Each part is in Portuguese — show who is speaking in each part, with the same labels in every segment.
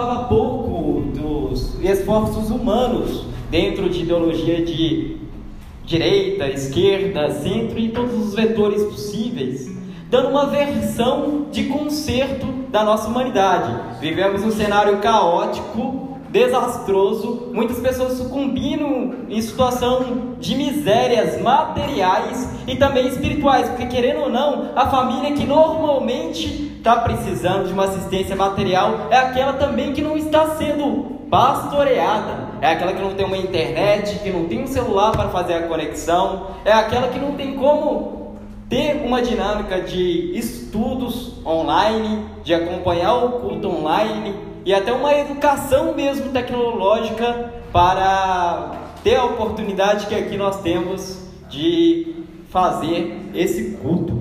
Speaker 1: Falava pouco dos esforços humanos dentro de ideologia de direita, esquerda, centro e todos os vetores possíveis, dando uma versão de conserto da nossa humanidade. Vivemos um cenário caótico desastroso, muitas pessoas sucumbindo em situação de misérias materiais e também espirituais, porque querendo ou não, a família que normalmente está precisando de uma assistência material é aquela também que não está sendo pastoreada, é aquela que não tem uma internet, que não tem um celular para fazer a conexão, é aquela que não tem como ter uma dinâmica de estudos online, de acompanhar o culto online, e até uma educação mesmo tecnológica para ter a oportunidade que aqui nós temos de fazer esse culto.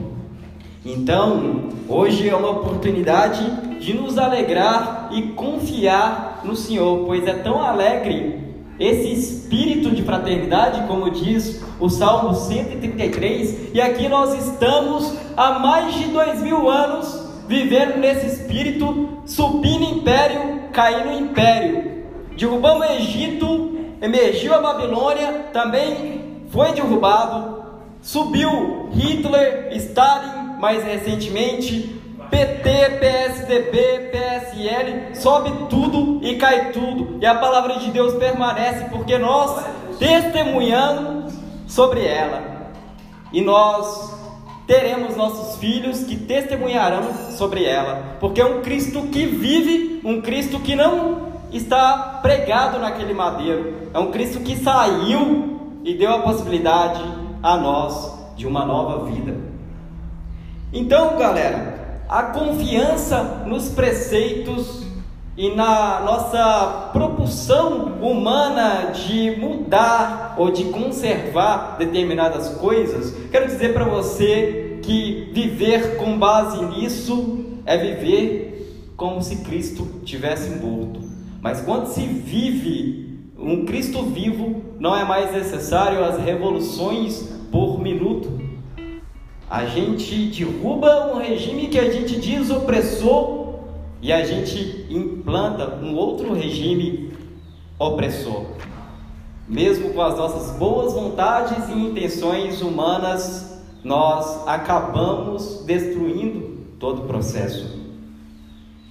Speaker 1: Então, hoje é uma oportunidade de nos alegrar e confiar no Senhor, pois é tão alegre esse espírito de fraternidade, como diz o Salmo 133, e aqui nós estamos há mais de dois mil anos vivendo nesse espírito, subindo império, caindo império. Derrubamos o Egito, emergiu a Babilônia, também foi derrubado. Subiu Hitler, Stalin, mais recentemente, PT, PSDB, PSL, sobe tudo e cai tudo. E a palavra de Deus permanece porque nós testemunhamos sobre ela. E nós teremos nossos filhos que testemunharão sobre ela, porque é um Cristo que vive, um Cristo que não está pregado naquele madeiro, é um Cristo que saiu e deu a possibilidade a nós de uma nova vida. Então, galera, a confiança nos preceitos e na nossa propulsão humana de mudar ou de conservar determinadas coisas, quero dizer para você que viver com base nisso é viver como se Cristo tivesse morto. Mas quando se vive um Cristo vivo, não é mais necessário as revoluções por minuto. A gente derruba um regime que a gente diz opressor e a gente implanta um outro regime opressor. Mesmo com as nossas boas vontades e intenções humanas, nós acabamos destruindo todo o processo.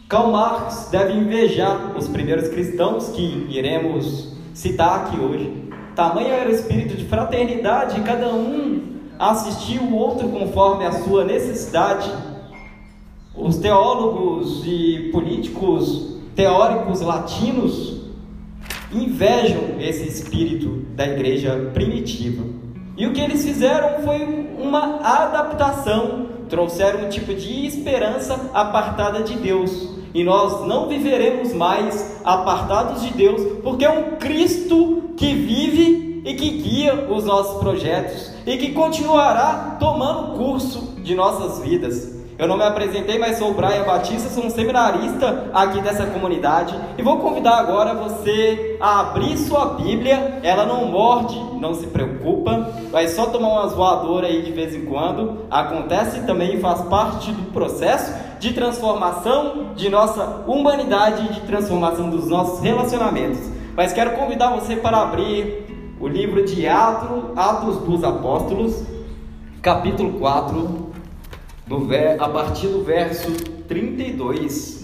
Speaker 1: Karl Marx deve invejar os primeiros cristãos que iremos citar aqui hoje. Tamanho era o espírito de fraternidade, cada um assistia o outro conforme a sua necessidade os teólogos e políticos teóricos latinos invejam esse espírito da igreja primitiva. E o que eles fizeram foi uma adaptação, trouxeram um tipo de esperança apartada de Deus. E nós não viveremos mais apartados de Deus, porque é um Cristo que vive e que guia os nossos projetos e que continuará tomando curso de nossas vidas. Eu não me apresentei, mas sou o Brian Batista, sou um seminarista aqui dessa comunidade e vou convidar agora você a abrir sua Bíblia. Ela não morde, não se preocupa, vai só tomar umas voadoras aí de vez em quando. Acontece também, faz parte do processo de transformação de nossa humanidade de transformação dos nossos relacionamentos. Mas quero convidar você para abrir o livro de Atos, Atos dos Apóstolos, capítulo 4 do, a partir do verso 32.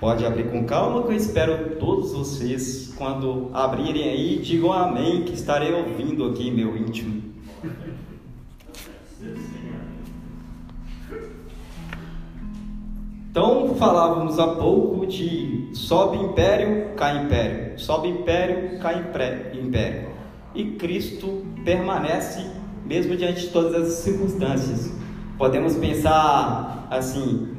Speaker 1: Pode abrir com calma que eu espero todos vocês, quando abrirem aí, digam amém, que estarei ouvindo aqui meu íntimo. Então falávamos há pouco de sobe império, cai império, sobe império, cai império. E Cristo permanece mesmo diante de todas as circunstâncias. Podemos pensar assim,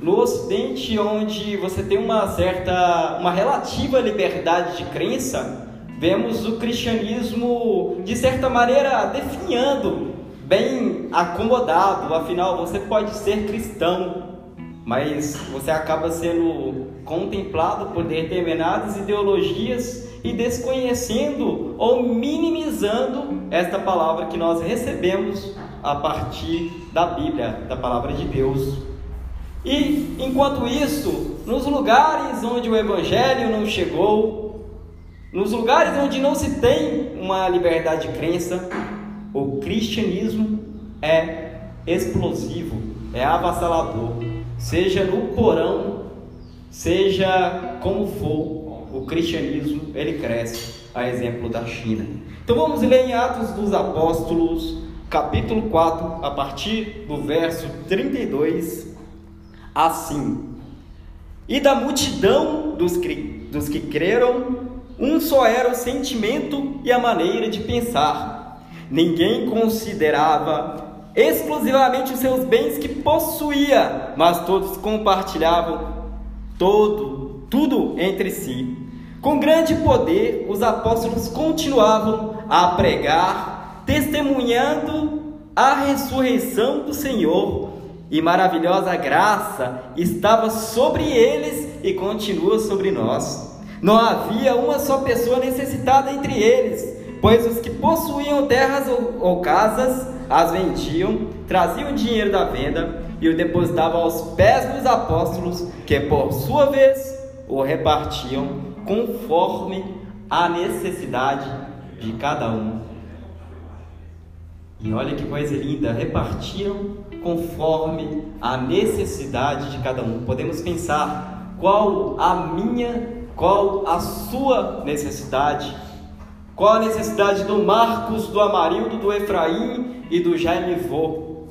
Speaker 1: no Ocidente, onde você tem uma certa, uma relativa liberdade de crença, vemos o cristianismo de certa maneira definhando, bem acomodado. Afinal, você pode ser cristão, mas você acaba sendo contemplado por determinadas ideologias e desconhecendo ou minimizando esta palavra que nós recebemos a partir da Bíblia, da palavra de Deus. E enquanto isso, nos lugares onde o evangelho não chegou, nos lugares onde não se tem uma liberdade de crença, o cristianismo é explosivo, é avassalador, seja no porão, seja como for, o cristianismo ele cresce, a exemplo da China. Então vamos ler em Atos dos Apóstolos, capítulo 4, a partir do verso 32, assim: E da multidão dos que, dos que creram, um só era o sentimento e a maneira de pensar. Ninguém considerava exclusivamente os seus bens que possuía, mas todos compartilhavam todo, tudo entre si. Com grande poder, os apóstolos continuavam a pregar, testemunhando a ressurreição do Senhor, e maravilhosa graça estava sobre eles e continua sobre nós. Não havia uma só pessoa necessitada entre eles, pois os que possuíam terras ou, ou casas as vendiam, traziam o dinheiro da venda e o depositavam aos pés dos apóstolos, que por sua vez o repartiam conforme a necessidade de cada um. E olha que coisa linda, repartiram conforme a necessidade de cada um. Podemos pensar qual a minha, qual a sua necessidade. Qual a necessidade do Marcos, do Amarildo, do Efraim e do Jaime Vô?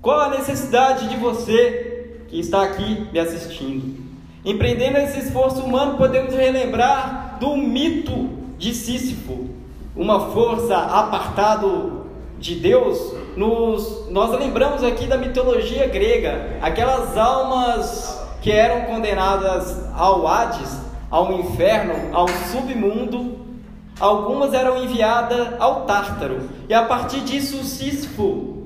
Speaker 1: Qual a necessidade de você que está aqui me assistindo? Empreendendo esse esforço humano, podemos relembrar do mito de Sísifo, uma força apartado de Deus. Nos, nós lembramos aqui da mitologia grega, aquelas almas que eram condenadas ao Hades, ao inferno, ao submundo. Algumas eram enviadas ao Tártaro. E a partir disso, Sísifo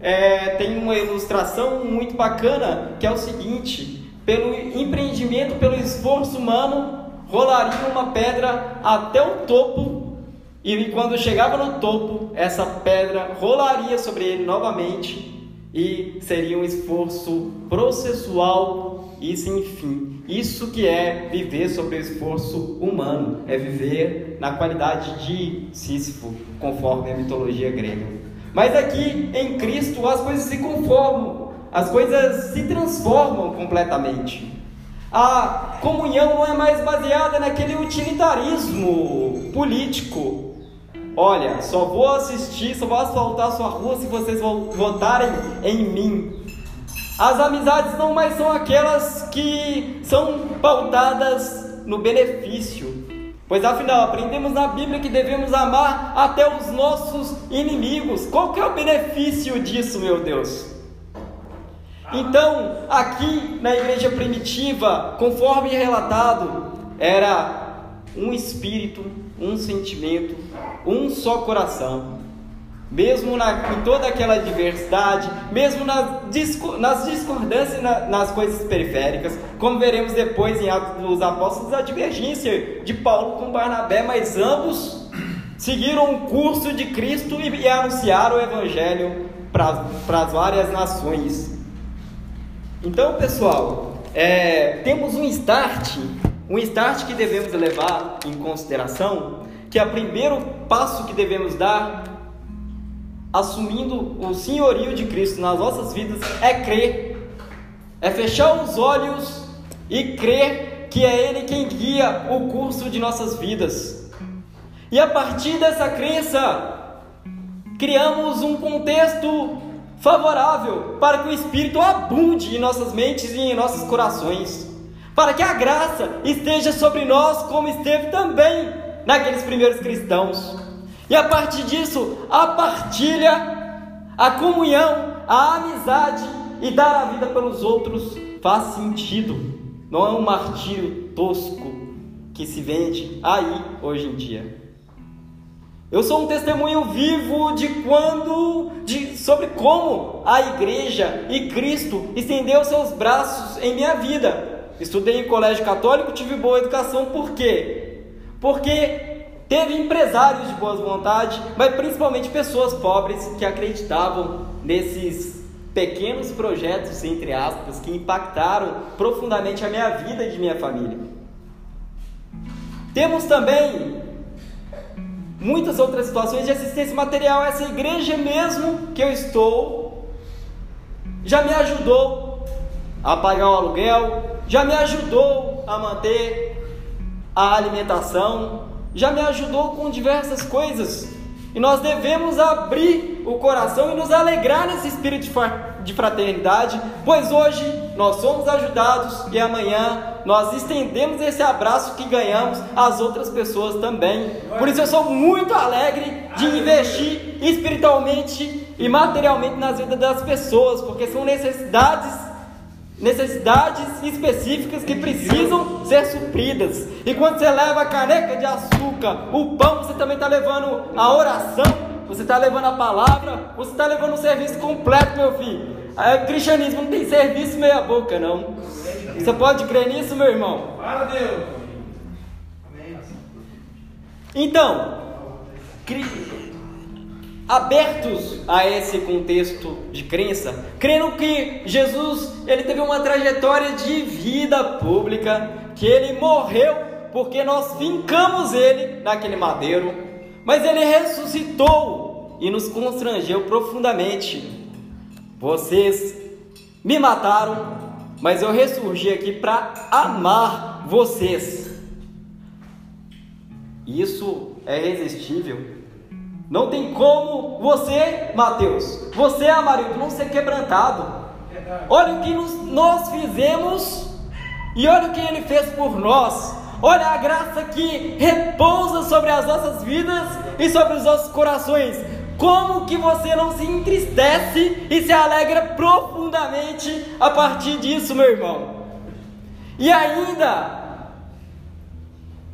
Speaker 1: é, tem uma ilustração muito bacana que é o seguinte: pelo empreendimento, pelo esforço humano, rolaria uma pedra até o topo, e quando chegava no topo, essa pedra rolaria sobre ele novamente, e seria um esforço processual e sem fim. Isso que é viver sobre o esforço humano, é viver na qualidade de Sísifo, conforme a mitologia grega. Mas aqui em Cristo as coisas se conformam as coisas se transformam completamente. A comunhão não é mais baseada naquele utilitarismo político. Olha, só vou assistir, só vou asfaltar sua rua se vocês votarem em mim. As amizades não mais são aquelas que são pautadas no benefício. Pois afinal, aprendemos na Bíblia que devemos amar até os nossos inimigos. Qual que é o benefício disso, meu Deus? Então, aqui na igreja primitiva, conforme relatado, era um espírito, um sentimento, um só coração. Mesmo na, em toda aquela diversidade, mesmo nas, nas discordâncias na, nas coisas periféricas, como veremos depois em Atos dos Apóstolos, a divergência de Paulo com Barnabé, mas ambos seguiram o curso de Cristo e, e anunciaram o Evangelho para as várias nações. Então, pessoal, é, temos um start, um start que devemos levar em consideração, que é o primeiro passo que devemos dar, assumindo o senhorio de Cristo nas nossas vidas, é crer, é fechar os olhos e crer que é Ele quem guia o curso de nossas vidas. E a partir dessa crença, criamos um contexto favorável para que o Espírito abunde em nossas mentes e em nossos corações, para que a graça esteja sobre nós, como esteve também naqueles primeiros cristãos. E a partir disso, a partilha, a comunhão, a amizade e dar a vida pelos outros faz sentido. Não é um martírio tosco que se vende aí hoje em dia. Eu sou um testemunho vivo de quando, de, sobre como a igreja e Cristo estendeu seus braços em minha vida. Estudei em colégio católico, tive boa educação, por quê? Porque teve empresários de boa vontade, mas principalmente pessoas pobres que acreditavam nesses pequenos projetos, entre aspas, que impactaram profundamente a minha vida e de minha família. Temos também muitas outras situações de assistência material. Essa igreja mesmo que eu estou já me ajudou a pagar o aluguel, já me ajudou a manter a alimentação, já me ajudou com diversas coisas. E nós devemos abrir o coração e nos alegrar nesse espírito de fraternidade, pois hoje nós somos ajudados e amanhã nós estendemos esse abraço que ganhamos às outras pessoas também. Por isso eu sou muito alegre de investir espiritualmente e materialmente nas vidas das pessoas, porque são necessidades necessidades específicas que precisam ser supridas. E quando você leva a caneca de açúcar, o pão, você também está levando a oração, você está levando a palavra, você está levando o serviço completo, meu filho. O cristianismo não tem serviço meia boca, não. Você pode crer nisso, meu irmão? Fala Deus. Então, abertos a esse contexto de crença, crendo que Jesus ele teve uma trajetória de vida pública, que ele morreu porque nós fincamos ele naquele madeiro, mas ele ressuscitou e nos constrangeu profundamente. Vocês me mataram, mas eu ressurgi aqui para amar vocês. Isso é irresistível não tem como você, Mateus, você, Amarildo, não ser quebrantado. Olha o que nos, nós fizemos e olha o que ele fez por nós. Olha a graça que repousa sobre as nossas vidas e sobre os nossos corações. Como que você não se entristece e se alegra profundamente a partir disso, meu irmão? E ainda,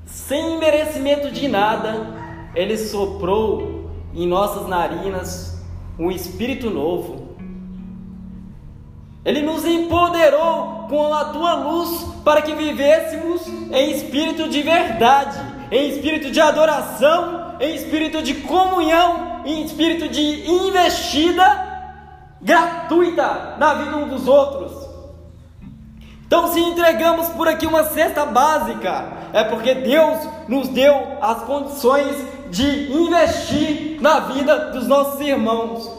Speaker 1: sem merecimento de nada, ele soprou em nossas narinas um espírito novo. Ele nos empoderou com a tua luz para que vivêssemos em espírito de verdade, em espírito de adoração, em espírito de comunhão, em espírito de investida gratuita na vida um dos outros. Então, se entregamos por aqui uma cesta básica, é porque Deus nos deu as condições de investir na vida dos nossos irmãos.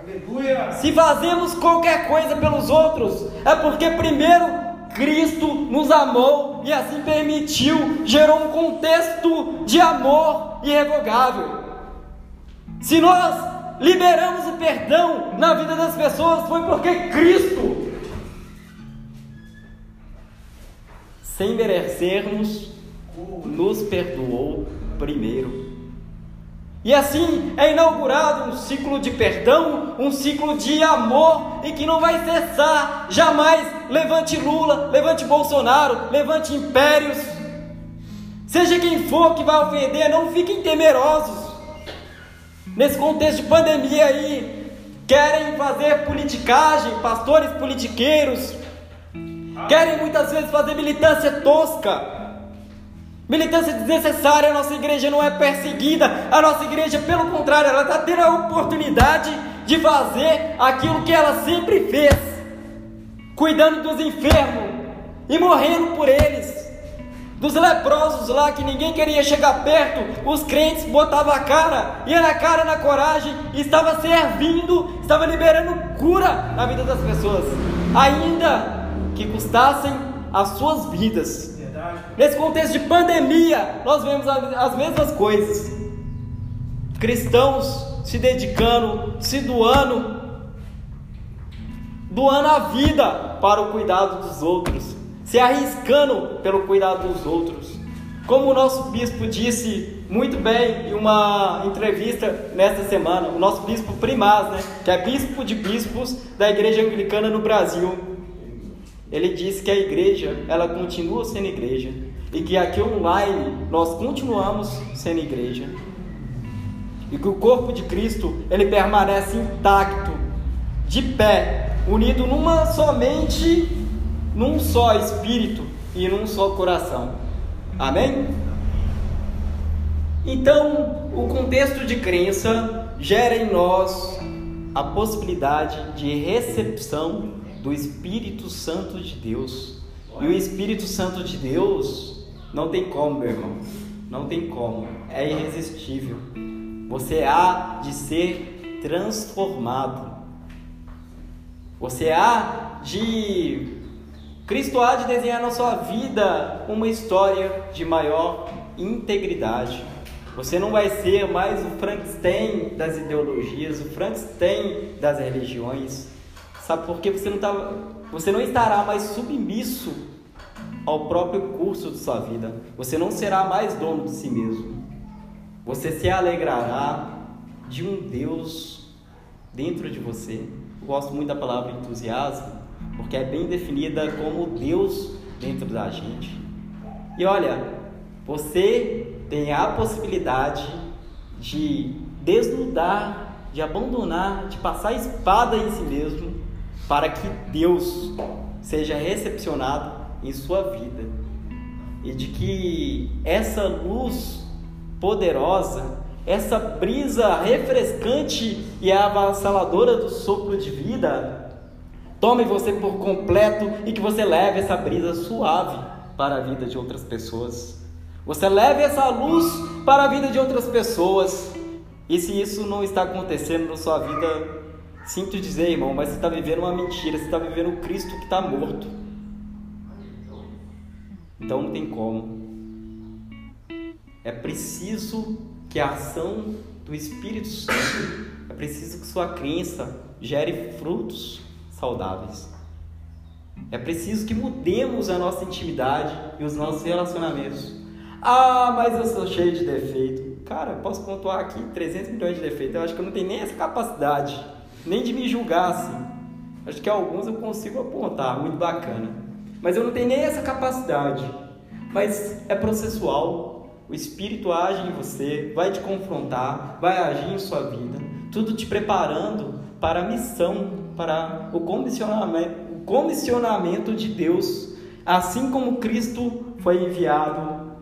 Speaker 1: Aleluia. Se fazemos qualquer coisa pelos outros, é porque primeiro Cristo nos amou e assim permitiu, gerou um contexto de amor irrevogável. Se nós liberamos o perdão na vida das pessoas, foi porque Cristo, sem merecermos, nos perdoou primeiro. E assim é inaugurado um ciclo de perdão, um ciclo de amor e que não vai cessar jamais. Levante Lula, levante Bolsonaro, levante impérios. Seja quem for que vai ofender, não fiquem temerosos. Nesse contexto de pandemia aí, querem fazer politicagem, pastores politiqueiros, querem muitas vezes fazer militância tosca. Militância desnecessária, a nossa igreja não é perseguida, a nossa igreja, pelo contrário, ela está tendo a oportunidade de fazer aquilo que ela sempre fez, cuidando dos enfermos e morrendo por eles, dos leprosos lá que ninguém queria chegar perto, os crentes botavam a cara, ia na cara, na coragem, estava servindo, estava liberando cura na vida das pessoas, ainda que custassem as suas vidas. Nesse contexto de pandemia, nós vemos as mesmas coisas. Cristãos se dedicando, se doando, doando a vida para o cuidado dos outros, se arriscando pelo cuidado dos outros. Como o nosso bispo disse muito bem em uma entrevista nesta semana, o nosso bispo primaz, né, que é bispo de bispos da Igreja Anglicana no Brasil, ele disse que a igreja, ela continua sendo igreja e que aqui online nós continuamos sendo igreja. E que o corpo de Cristo, ele permanece intacto, de pé, unido numa somente num só espírito e num só coração. Amém? Então, o contexto de crença gera em nós a possibilidade de recepção do Espírito Santo de Deus. E o Espírito Santo de Deus não tem como, meu irmão. Não tem como. É irresistível. Você há de ser transformado. Você há de. Cristo há de desenhar na sua vida uma história de maior integridade. Você não vai ser mais o Frankenstein das ideologias, o Frankenstein das religiões. Sabe por quê? Você não, tá, você não estará mais submisso ao próprio curso de sua vida. Você não será mais dono de si mesmo. Você se alegrará de um Deus dentro de você. Eu gosto muito da palavra entusiasmo, porque é bem definida como Deus dentro da gente. E olha, você tem a possibilidade de desnudar, de abandonar, de passar a espada em si mesmo para que Deus seja recepcionado em sua vida e de que essa luz poderosa, essa brisa refrescante e avassaladora do sopro de vida tome você por completo e que você leve essa brisa suave para a vida de outras pessoas. Você leve essa luz para a vida de outras pessoas. E se isso não está acontecendo na sua vida, Sinto dizer, irmão, mas você está vivendo uma mentira, você está vivendo o Cristo que está morto. Então não tem como. É preciso que a ação do Espírito Santo, é preciso que sua crença gere frutos saudáveis. É preciso que mudemos a nossa intimidade e os nossos relacionamentos. Ah, mas eu sou cheio de defeito. Cara, posso pontuar aqui 300 milhões de defeitos. Eu acho que eu não tenho nem essa capacidade nem de me julgar assim. Acho que alguns eu consigo apontar, muito bacana. Mas eu não tenho nem essa capacidade. Mas é processual. O Espírito age em você, vai te confrontar, vai agir em sua vida, tudo te preparando para a missão, para o comissionamento, o comissionamento de Deus, assim como Cristo foi enviado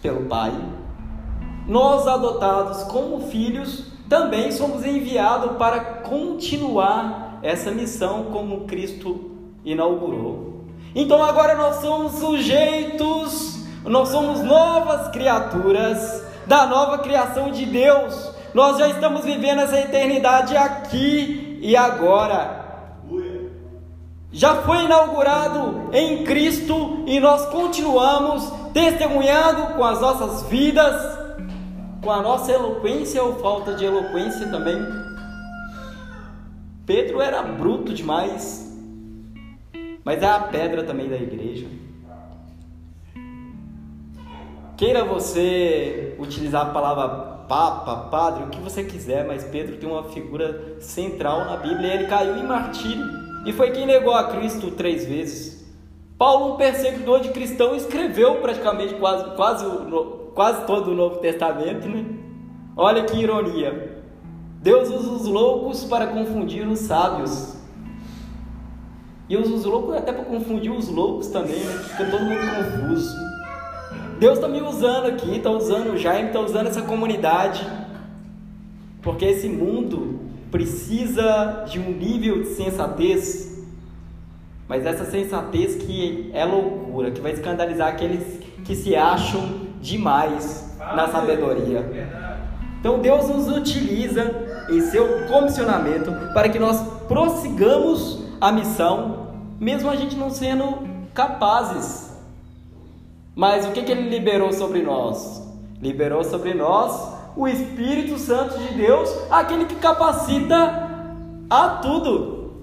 Speaker 1: pelo Pai. Nós adotados como filhos também somos enviados para continuar essa missão como Cristo inaugurou. Então agora nós somos sujeitos, nós somos novas criaturas da nova criação de Deus. Nós já estamos vivendo essa eternidade aqui e agora. Já foi inaugurado em Cristo e nós continuamos testemunhando com as nossas vidas com a nossa eloquência ou falta de eloquência também. Pedro era bruto demais, mas é a pedra também da igreja. Queira você utilizar a palavra papa, padre, o que você quiser, mas Pedro tem uma figura central na Bíblia. Ele caiu em martírio e foi quem negou a Cristo três vezes. Paulo, um perseguidor de cristão, escreveu praticamente quase, quase quase todo o Novo Testamento, né? Olha que ironia. Deus usa os loucos para confundir os sábios. E usa os loucos até para confundir os loucos também, né? Fica todo mundo confuso. Deus está me usando aqui, está usando o Jaime, está usando essa comunidade. Porque esse mundo precisa de um nível de sensatez. Mas essa sensatez que é loucura, que vai escandalizar aqueles que se acham demais na sabedoria. Então Deus nos utiliza em seu comissionamento para que nós prossigamos a missão, mesmo a gente não sendo capazes. Mas o que, que ele liberou sobre nós? Liberou sobre nós o Espírito Santo de Deus, aquele que capacita a tudo.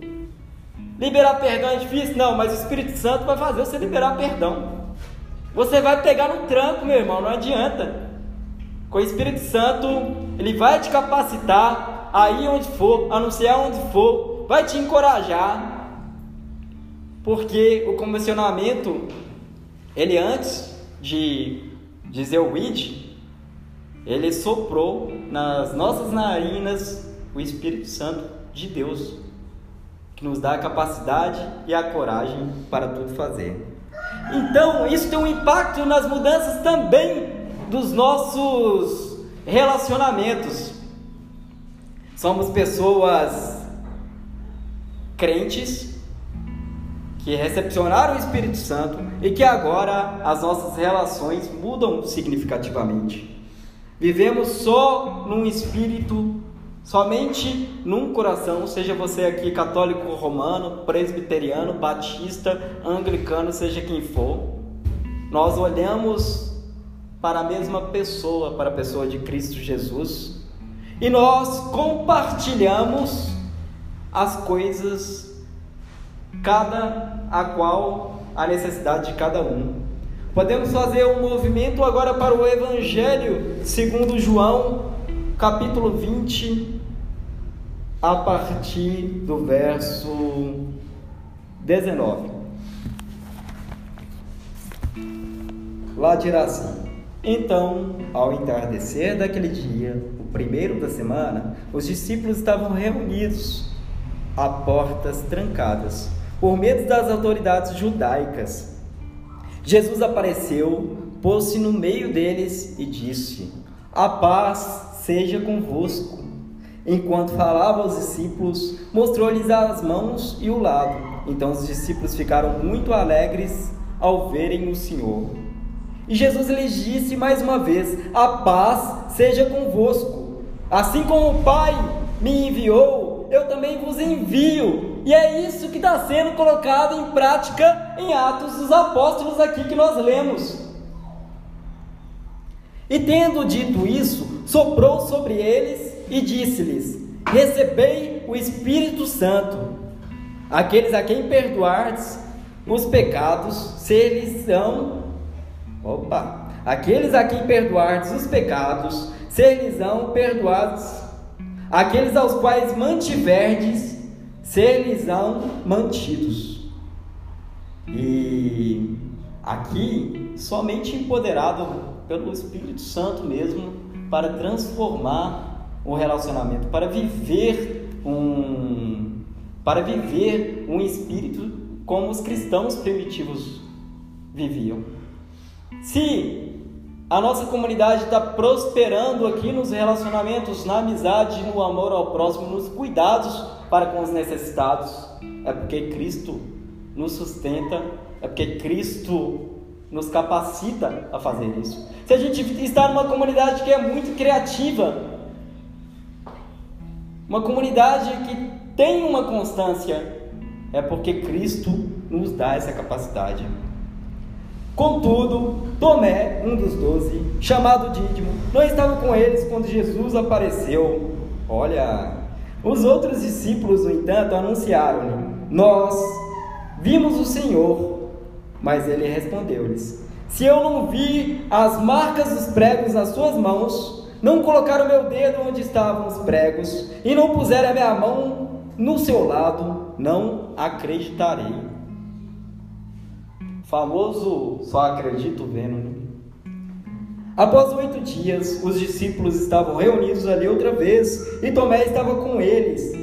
Speaker 1: Liberar perdão é difícil? Não, mas o Espírito Santo vai fazer você liberar perdão. Você vai pegar no tranco, meu irmão, não adianta. Com o Espírito Santo, ele vai te capacitar aí onde for, anunciar onde for, vai te encorajar. Porque o comissionamento, ele antes de dizer o id, ele soprou nas nossas narinas o Espírito Santo de Deus, que nos dá a capacidade e a coragem para tudo fazer. Então, isso tem um impacto nas mudanças também dos nossos relacionamentos. Somos pessoas crentes que recepcionaram o Espírito Santo e que agora as nossas relações mudam significativamente. Vivemos só num espírito, somente num coração, seja você aqui católico romano, presbiteriano, batista, anglicano, seja quem for. Nós olhamos para a mesma pessoa, para a pessoa de Cristo Jesus, e nós compartilhamos as coisas cada a qual a necessidade de cada um. Podemos fazer um movimento agora para o Evangelho segundo João, capítulo 20, a partir do verso 19. Lá dirá assim: Então, ao entardecer daquele dia, o primeiro da semana, os discípulos estavam reunidos a portas trancadas por medo das autoridades judaicas. Jesus apareceu, pôs-se no meio deles e disse: A paz seja convosco. Enquanto falava aos discípulos, mostrou-lhes as mãos e o lado. Então os discípulos ficaram muito alegres ao verem o Senhor. E Jesus lhes disse mais uma vez: A paz seja convosco. Assim como o Pai me enviou, eu também vos envio. E é isso que está sendo colocado em prática em Atos dos Apóstolos aqui que nós lemos. E tendo dito isso, soprou sobre eles e disse-lhes: Recebei o Espírito Santo. Aqueles a quem perdoardes os pecados, ser-lhes-ão. Opa! Aqueles a quem perdoardes os pecados, ser-lhes-ão perdoados. Aqueles aos quais mantiverdes ser-lhes-ão mantidos. E aqui, somente empoderado pelo Espírito Santo mesmo, para transformar o relacionamento, para viver um, para viver um espírito como os cristãos primitivos viviam. Se a nossa comunidade está prosperando aqui nos relacionamentos, na amizade, no amor ao próximo, nos cuidados para com os necessitados, é porque Cristo nos sustenta, é porque Cristo nos capacita a fazer isso. Se a gente está numa comunidade que é muito criativa, uma comunidade que tem uma constância, é porque Cristo nos dá essa capacidade. Contudo, Tomé, um dos doze, chamado Dídimo, não estava com eles quando Jesus apareceu. Olha, os outros discípulos, no entanto, anunciaram-lhe: Nós vimos o Senhor. Mas ele respondeu-lhes: Se eu não vi as marcas dos pregos nas suas mãos, não colocar o meu dedo onde estavam os pregos, e não puser a minha mão no seu lado, não acreditarei. Famoso só acredito vendo? Após oito dias, os discípulos estavam reunidos ali outra vez e Tomé estava com eles.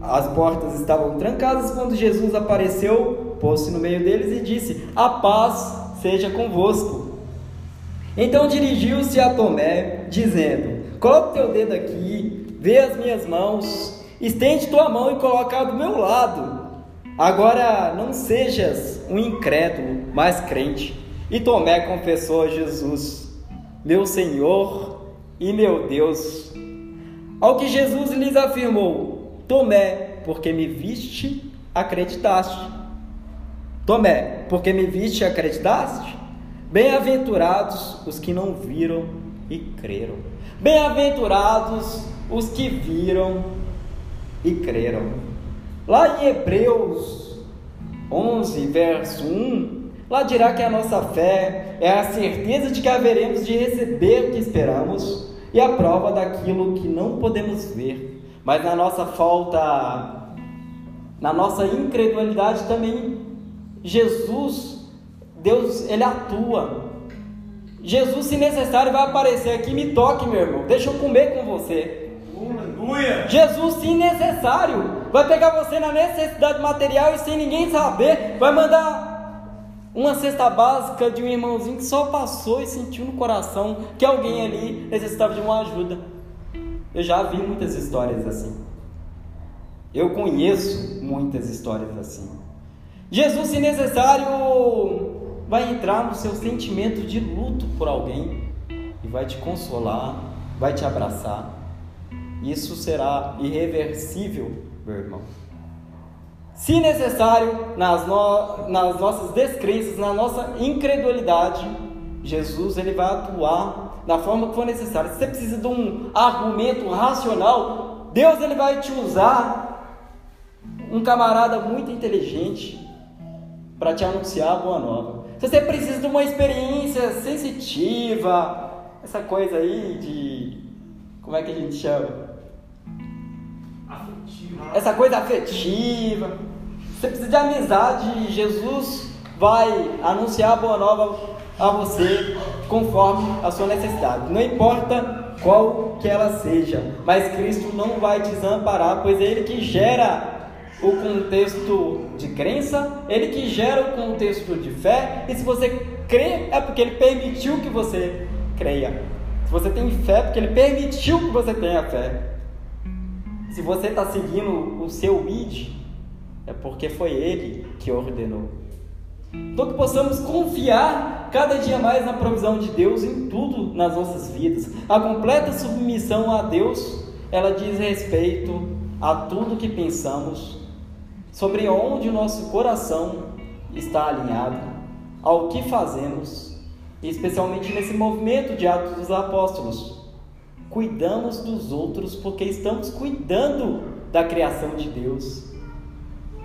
Speaker 1: As portas estavam trancadas quando Jesus apareceu, pôs-se no meio deles e disse: A paz seja convosco. Então dirigiu-se a Tomé, dizendo: Coloca o teu dedo aqui, vê as minhas mãos, estende tua mão e coloca do meu lado. Agora não sejas um incrédulo, mas crente. E Tomé confessou a Jesus: meu Senhor e meu Deus. Ao que Jesus lhes afirmou: Tomé, porque me viste, acreditaste. Tomé, porque me viste, acreditaste? Bem-aventurados os que não viram e creram. Bem-aventurados os que viram e creram. Lá em Hebreus 11, verso 1, Lá dirá que a nossa fé é a certeza de que haveremos de receber o que esperamos e a prova daquilo que não podemos ver. Mas na nossa falta, na nossa incredulidade também, Jesus, Deus, Ele atua. Jesus, se necessário, vai aparecer aqui, me toque, meu irmão, deixa eu comer com você. Aleluia. Jesus, se necessário, vai pegar você na necessidade material e sem ninguém saber, vai mandar uma cesta básica de um irmãozinho que só passou e sentiu no coração que alguém ali necessitava de uma ajuda. Eu já vi muitas histórias assim. Eu conheço muitas histórias assim. Jesus, se necessário, vai entrar no seu sentimento de luto por alguém e vai te consolar, vai te abraçar. Isso será irreversível, meu irmão. Se necessário, nas, no, nas nossas descrenças, na nossa incredulidade, Jesus ele vai atuar da forma que for necessário. Se você precisa de um argumento racional, Deus ele vai te usar um camarada muito inteligente para te anunciar a boa nova. Se você precisa de uma experiência sensitiva, essa coisa aí de como é que a gente chama? Afetiva. Essa coisa afetiva. Você precisa de amizade, Jesus vai anunciar a boa nova a você conforme a sua necessidade. Não importa qual que ela seja, mas Cristo não vai desamparar, pois é Ele que gera o contexto de crença, Ele que gera o contexto de fé, e se você crê, é porque Ele permitiu que você creia. Se você tem fé, é porque Ele permitiu que você tenha fé. Se você está seguindo o seu id, é porque foi Ele que ordenou. Então que possamos confiar cada dia mais na provisão de Deus em tudo nas nossas vidas. A completa submissão a Deus, ela diz respeito a tudo que pensamos, sobre onde o nosso coração está alinhado, ao que fazemos, especialmente nesse movimento de Atos dos Apóstolos. Cuidamos dos outros porque estamos cuidando da criação de Deus.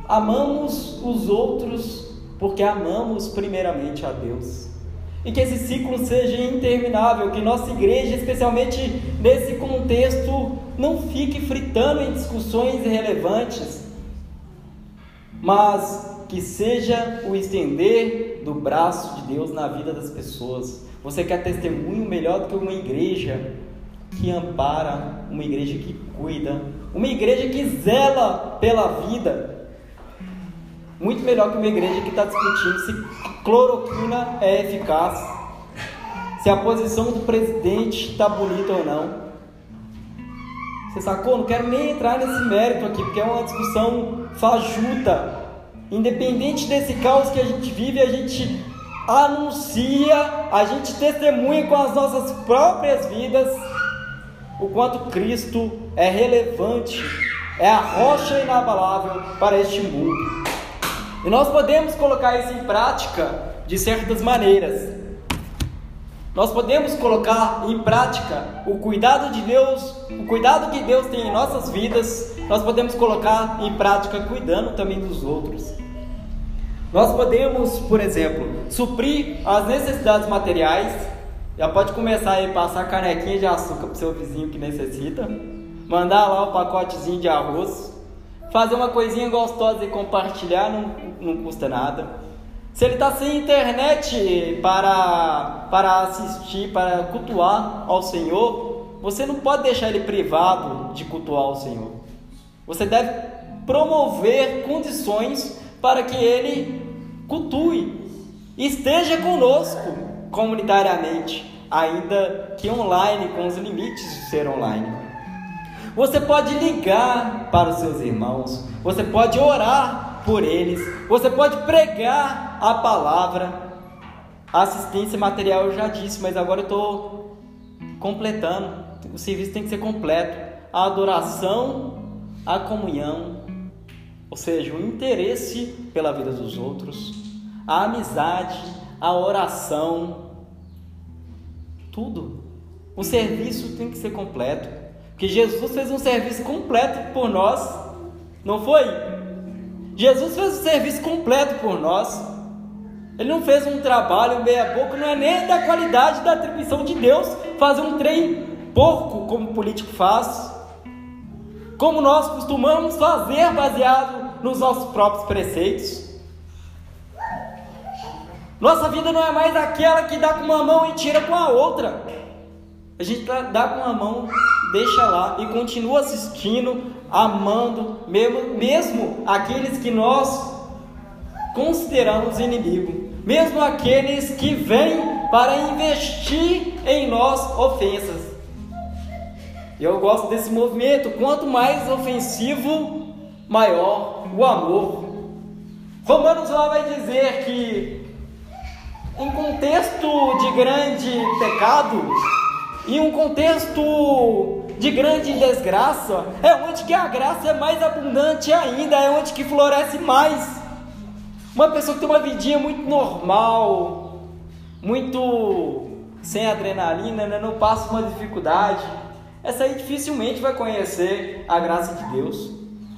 Speaker 1: Amamos os outros porque amamos primeiramente a Deus. E que esse ciclo seja interminável, que nossa igreja, especialmente nesse contexto, não fique fritando em discussões irrelevantes, mas que seja o estender do braço de Deus na vida das pessoas. Você quer testemunho melhor do que uma igreja que ampara, uma igreja que cuida, uma igreja que zela pela vida, muito melhor que uma igreja que está discutindo se cloroquina é eficaz, se a posição do presidente está bonita ou não. Você sacou? Não quero nem entrar nesse mérito aqui, porque é uma discussão fajuta. Independente desse caos que a gente vive, a gente anuncia, a gente testemunha com as nossas próprias vidas o quanto Cristo é relevante, é a rocha inabalável para este mundo. E nós podemos colocar isso em prática de certas maneiras. Nós podemos colocar em prática o cuidado de Deus, o cuidado que Deus tem em nossas vidas, nós podemos colocar em prática cuidando também dos outros. Nós podemos, por exemplo, suprir as necessidades materiais. Já pode começar aí passar canequinha de açúcar para o seu vizinho que necessita, mandar lá o pacotezinho de arroz, fazer uma coisinha gostosa e compartilhar não, não custa nada. Se ele está sem internet para, para assistir, para cultuar ao Senhor, você não pode deixar ele privado de cultuar ao Senhor. Você deve promover condições para que ele cultue, esteja conosco comunitariamente, ainda que online, com os limites de ser online. Você pode ligar para os seus irmãos, você pode orar por eles, você pode pregar a palavra. Assistência material eu já disse, mas agora eu estou completando. O serviço tem que ser completo. A adoração, a comunhão, ou seja, o interesse pela vida dos outros, a amizade, a oração, tudo. O serviço tem que ser completo. Porque Jesus fez um serviço completo por nós, não foi? Jesus fez um serviço completo por nós. Ele não fez um trabalho meia boca, não é nem da qualidade da atribuição de Deus fazer um trem porco como o político faz. Como nós costumamos fazer baseado nos nossos próprios preceitos. Nossa vida não é mais aquela que dá com uma mão e tira com a outra. A gente dá com uma mão deixa lá e continua assistindo, amando, mesmo, mesmo aqueles que nós consideramos inimigo, mesmo aqueles que vêm para investir em nós ofensas. Eu gosto desse movimento. Quanto mais ofensivo, maior o amor. Romanos lá vai dizer que em contexto de grande pecado, em um contexto de grande desgraça, é onde que a graça é mais abundante ainda, é onde que floresce mais. Uma pessoa que tem uma vidinha muito normal, muito sem adrenalina, né? não passa uma dificuldade, essa aí dificilmente vai conhecer a graça de Deus.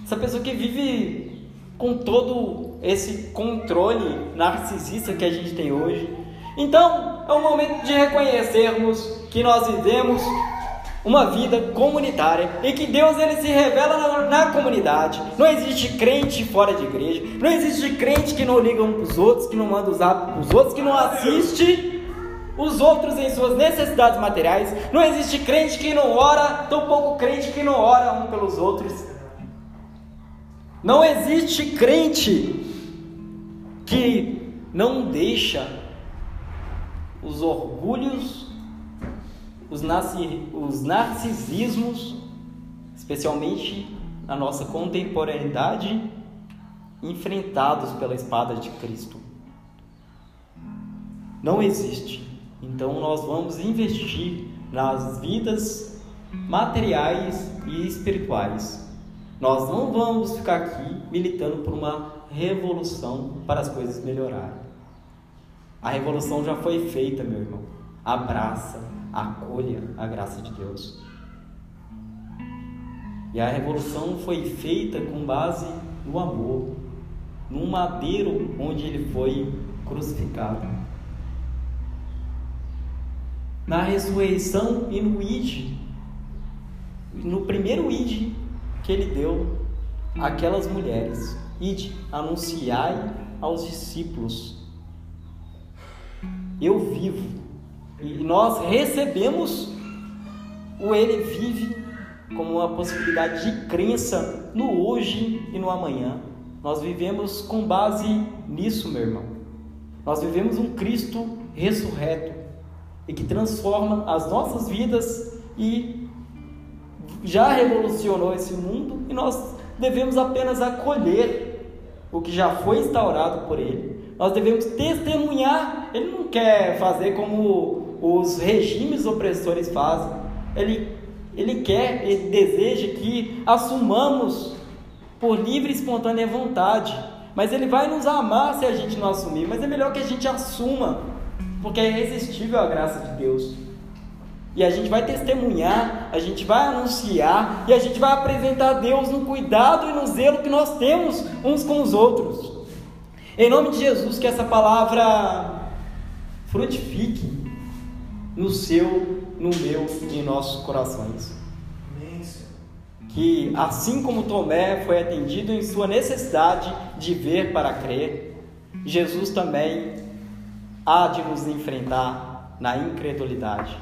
Speaker 1: Essa pessoa que vive com todo esse controle narcisista que a gente tem hoje. Então, é o momento de reconhecermos que nós vivemos uma vida comunitária e que Deus ele se revela na, na, comunidade. Não existe crente fora de igreja, não existe crente que não liga um para os outros, que não manda os para os outros, que não assiste os outros em suas necessidades materiais. Não existe crente que não ora, tampouco crente que não ora um pelos outros. Não existe crente que não deixa os orgulhos, os, os narcisismos, especialmente na nossa contemporaneidade, enfrentados pela espada de Cristo. Não existe. Então nós vamos investir nas vidas materiais e espirituais. Nós não vamos ficar aqui militando por uma revolução para as coisas melhorarem. A revolução já foi feita, meu irmão. Abraça, acolha a graça de Deus. E a revolução foi feita com base no amor, num madeiro onde ele foi crucificado na ressurreição e no id, no primeiro id que ele deu àquelas mulheres. Ide, anunciai aos discípulos. Eu vivo. E nós recebemos o Ele vive como uma possibilidade de crença no hoje e no amanhã. Nós vivemos com base nisso, meu irmão. Nós vivemos um Cristo ressurreto e que transforma as nossas vidas e já revolucionou esse mundo e nós devemos apenas acolher o que já foi instaurado por ele. Nós devemos testemunhar. Ele não quer fazer como os regimes opressores fazem. Ele, ele quer, ele deseja que assumamos por livre e espontânea vontade. Mas ele vai nos amar se a gente não assumir. Mas é melhor que a gente assuma porque é irresistível a graça de Deus. E a gente vai testemunhar, a gente vai anunciar e a gente vai apresentar a Deus no cuidado e no zelo que nós temos uns com os outros. Em nome de Jesus, que essa palavra frutifique no seu, no meu e em nossos corações. Que assim como Tomé foi atendido em sua necessidade de ver para crer, Jesus também há de nos enfrentar na incredulidade.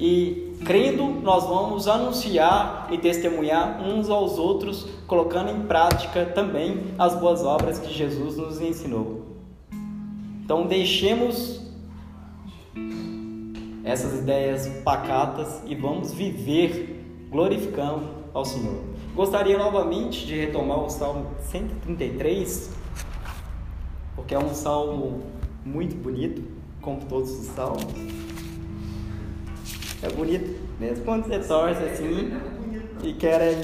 Speaker 1: E crendo, nós vamos anunciar e testemunhar uns aos outros, colocando em prática também as boas obras que Jesus nos ensinou. Então, deixemos essas ideias pacatas e vamos viver glorificando ao Senhor. Gostaria novamente de retomar o Salmo 133, porque é um salmo muito bonito, como todos os salmos. É bonito, mesmo quando você torce assim e quer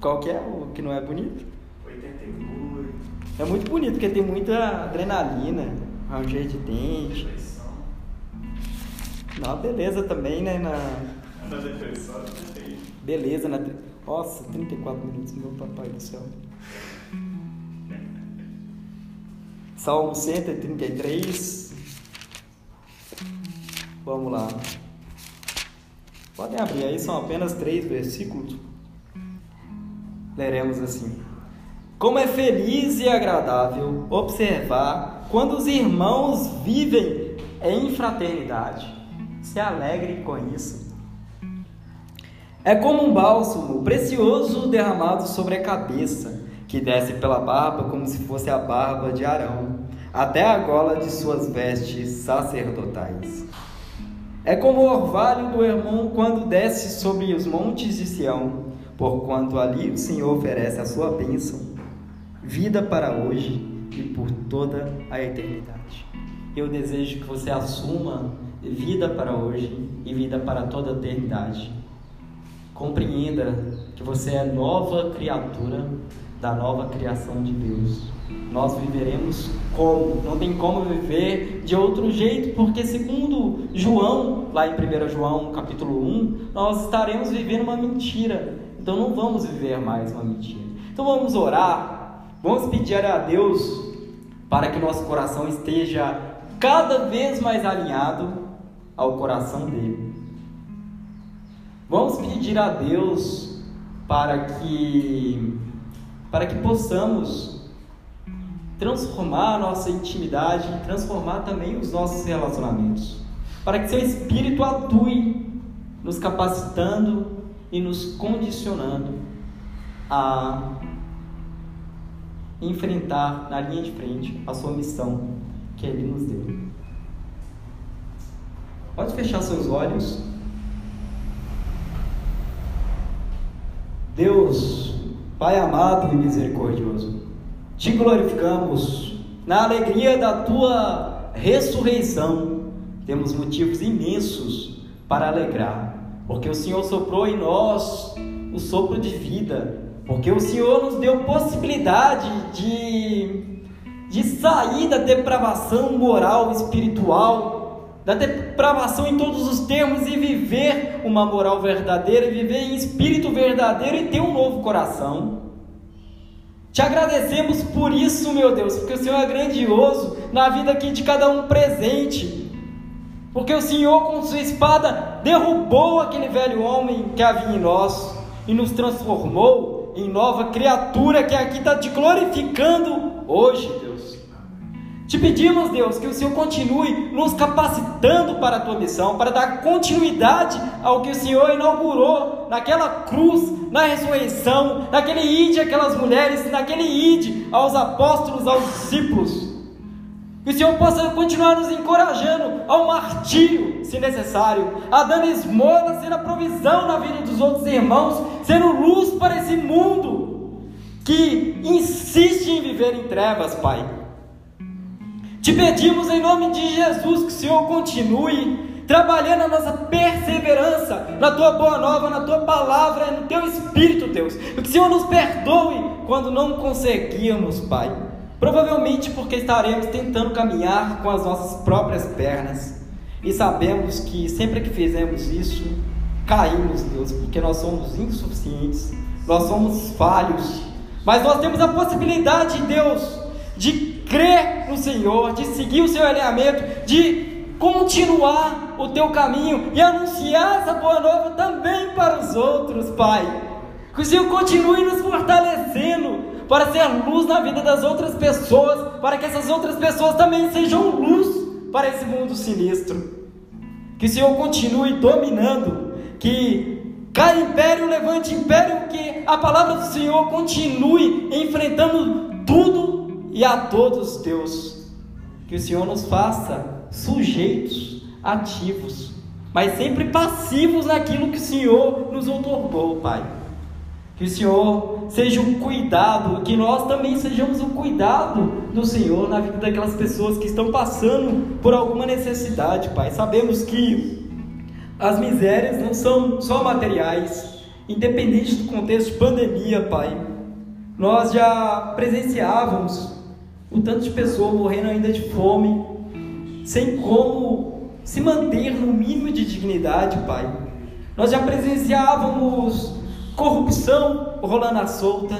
Speaker 1: qual que é o que não é bonito? 88. É muito bonito, porque tem muita adrenalina, ranger de dente. Não, beleza também, né? Na, na depressão, Beleza, na. Nossa, 34 minutos, meu papai do céu. Salmo 133. Vamos lá. Podem abrir aí, são apenas três versículos. Leremos assim: Como é feliz e agradável observar quando os irmãos vivem em fraternidade. Se alegre com isso. É como um bálsamo precioso derramado sobre a cabeça que desce pela barba como se fosse a barba de Arão, até a gola de suas vestes sacerdotais. É como o orvalho do Hermon quando desce sobre os montes de Sião, porquanto ali o Senhor oferece a sua bênção, vida para hoje e por toda a eternidade. Eu desejo que você assuma vida para hoje e vida para toda a eternidade. Compreenda que você é nova criatura da nova criação de Deus nós viveremos como? Não tem como viver de outro jeito, porque segundo João, lá em 1 João capítulo 1, nós estaremos vivendo uma mentira. Então não vamos viver mais uma mentira. Então vamos orar, vamos pedir a Deus para que nosso coração esteja cada vez mais alinhado ao coração dele. Vamos pedir a Deus para que para que possamos transformar a nossa intimidade transformar também os nossos relacionamentos. Para que seu Espírito atue, nos capacitando e nos condicionando a enfrentar na linha de frente a sua missão que Ele nos deu. Pode fechar seus olhos. Deus, Pai amado e misericordioso, te glorificamos na alegria da tua ressurreição. Temos motivos imensos para alegrar, porque o Senhor soprou em nós o sopro de vida, porque o Senhor nos deu possibilidade de, de sair da depravação moral espiritual, da depravação em todos os termos e viver uma moral verdadeira, viver em espírito verdadeiro e ter um novo coração. Te agradecemos por isso, meu Deus, porque o Senhor é grandioso na vida aqui de cada um presente. Porque o Senhor, com sua espada, derrubou aquele velho homem que havia em nós e nos transformou em nova criatura que aqui está te glorificando hoje. Te pedimos, Deus, que o Senhor continue nos capacitando para a tua missão, para dar continuidade ao que o Senhor inaugurou naquela cruz, na ressurreição, naquele ide aquelas mulheres, naquele ide aos apóstolos, aos discípulos. Que o Senhor possa continuar nos encorajando ao martírio, se necessário, a dando esmola, sendo a provisão na vida dos outros irmãos, sendo luz para esse mundo que insiste em viver em trevas, Pai. Te pedimos em nome de Jesus que o Senhor continue trabalhando a nossa perseverança na tua boa nova, na tua palavra, no teu espírito, Deus. Que o Senhor nos perdoe quando não conseguimos, Pai. Provavelmente porque estaremos tentando caminhar com as nossas próprias pernas. E sabemos que sempre que fizemos isso, caímos, Deus, porque nós somos insuficientes, nós somos falhos. Mas nós temos a possibilidade, Deus, de crer no Senhor, de seguir o seu alinhamento, de continuar o teu caminho e anunciar essa boa nova também para os outros, Pai. Que o Senhor continue nos fortalecendo para ser luz na vida das outras pessoas, para que essas outras pessoas também sejam luz para esse mundo sinistro. Que o Senhor continue dominando, que cada império levante império, que a palavra do Senhor continue enfrentando tudo e a todos, Deus, que o Senhor nos faça sujeitos, ativos, mas sempre passivos naquilo que o Senhor nos otorgou, Pai. Que o Senhor seja um cuidado, que nós também sejamos um cuidado do Senhor na vida daquelas pessoas que estão passando por alguma necessidade, Pai. Sabemos que as misérias não são só materiais, independente do contexto de pandemia, Pai. Nós já presenciávamos o tanto de pessoas morrendo ainda de fome, sem como se manter no mínimo de dignidade, Pai. Nós já presenciávamos corrupção rolando à solta,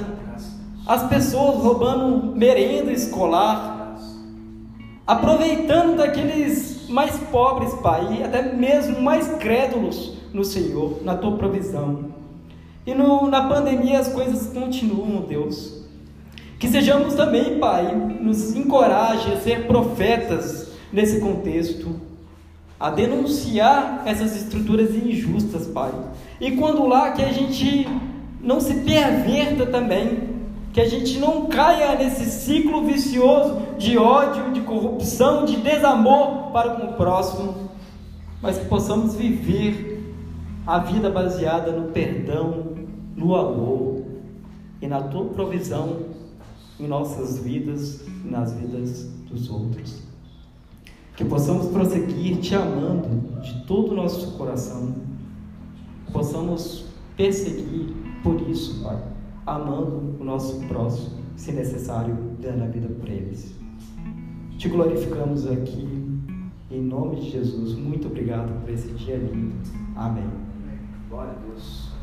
Speaker 1: as pessoas roubando merenda escolar, aproveitando daqueles mais pobres, Pai, e até mesmo mais crédulos no Senhor, na tua provisão. E no, na pandemia as coisas continuam, Deus. Que sejamos também, Pai, nos encoraje a ser profetas nesse contexto, a denunciar essas estruturas injustas, Pai. E quando lá que a gente não se perverta também, que a gente não caia nesse ciclo vicioso de ódio, de corrupção, de desamor para com o próximo, mas que possamos viver a vida baseada no perdão, no amor e na tua provisão em nossas vidas e nas vidas dos outros. Que possamos prosseguir te amando de todo o nosso coração, possamos perseguir por isso, Pai, amando o nosso próximo, se necessário, dando a vida por eles. Te glorificamos aqui, em nome de Jesus. Muito obrigado por esse dia lindo. Amém.
Speaker 2: Glória a Deus.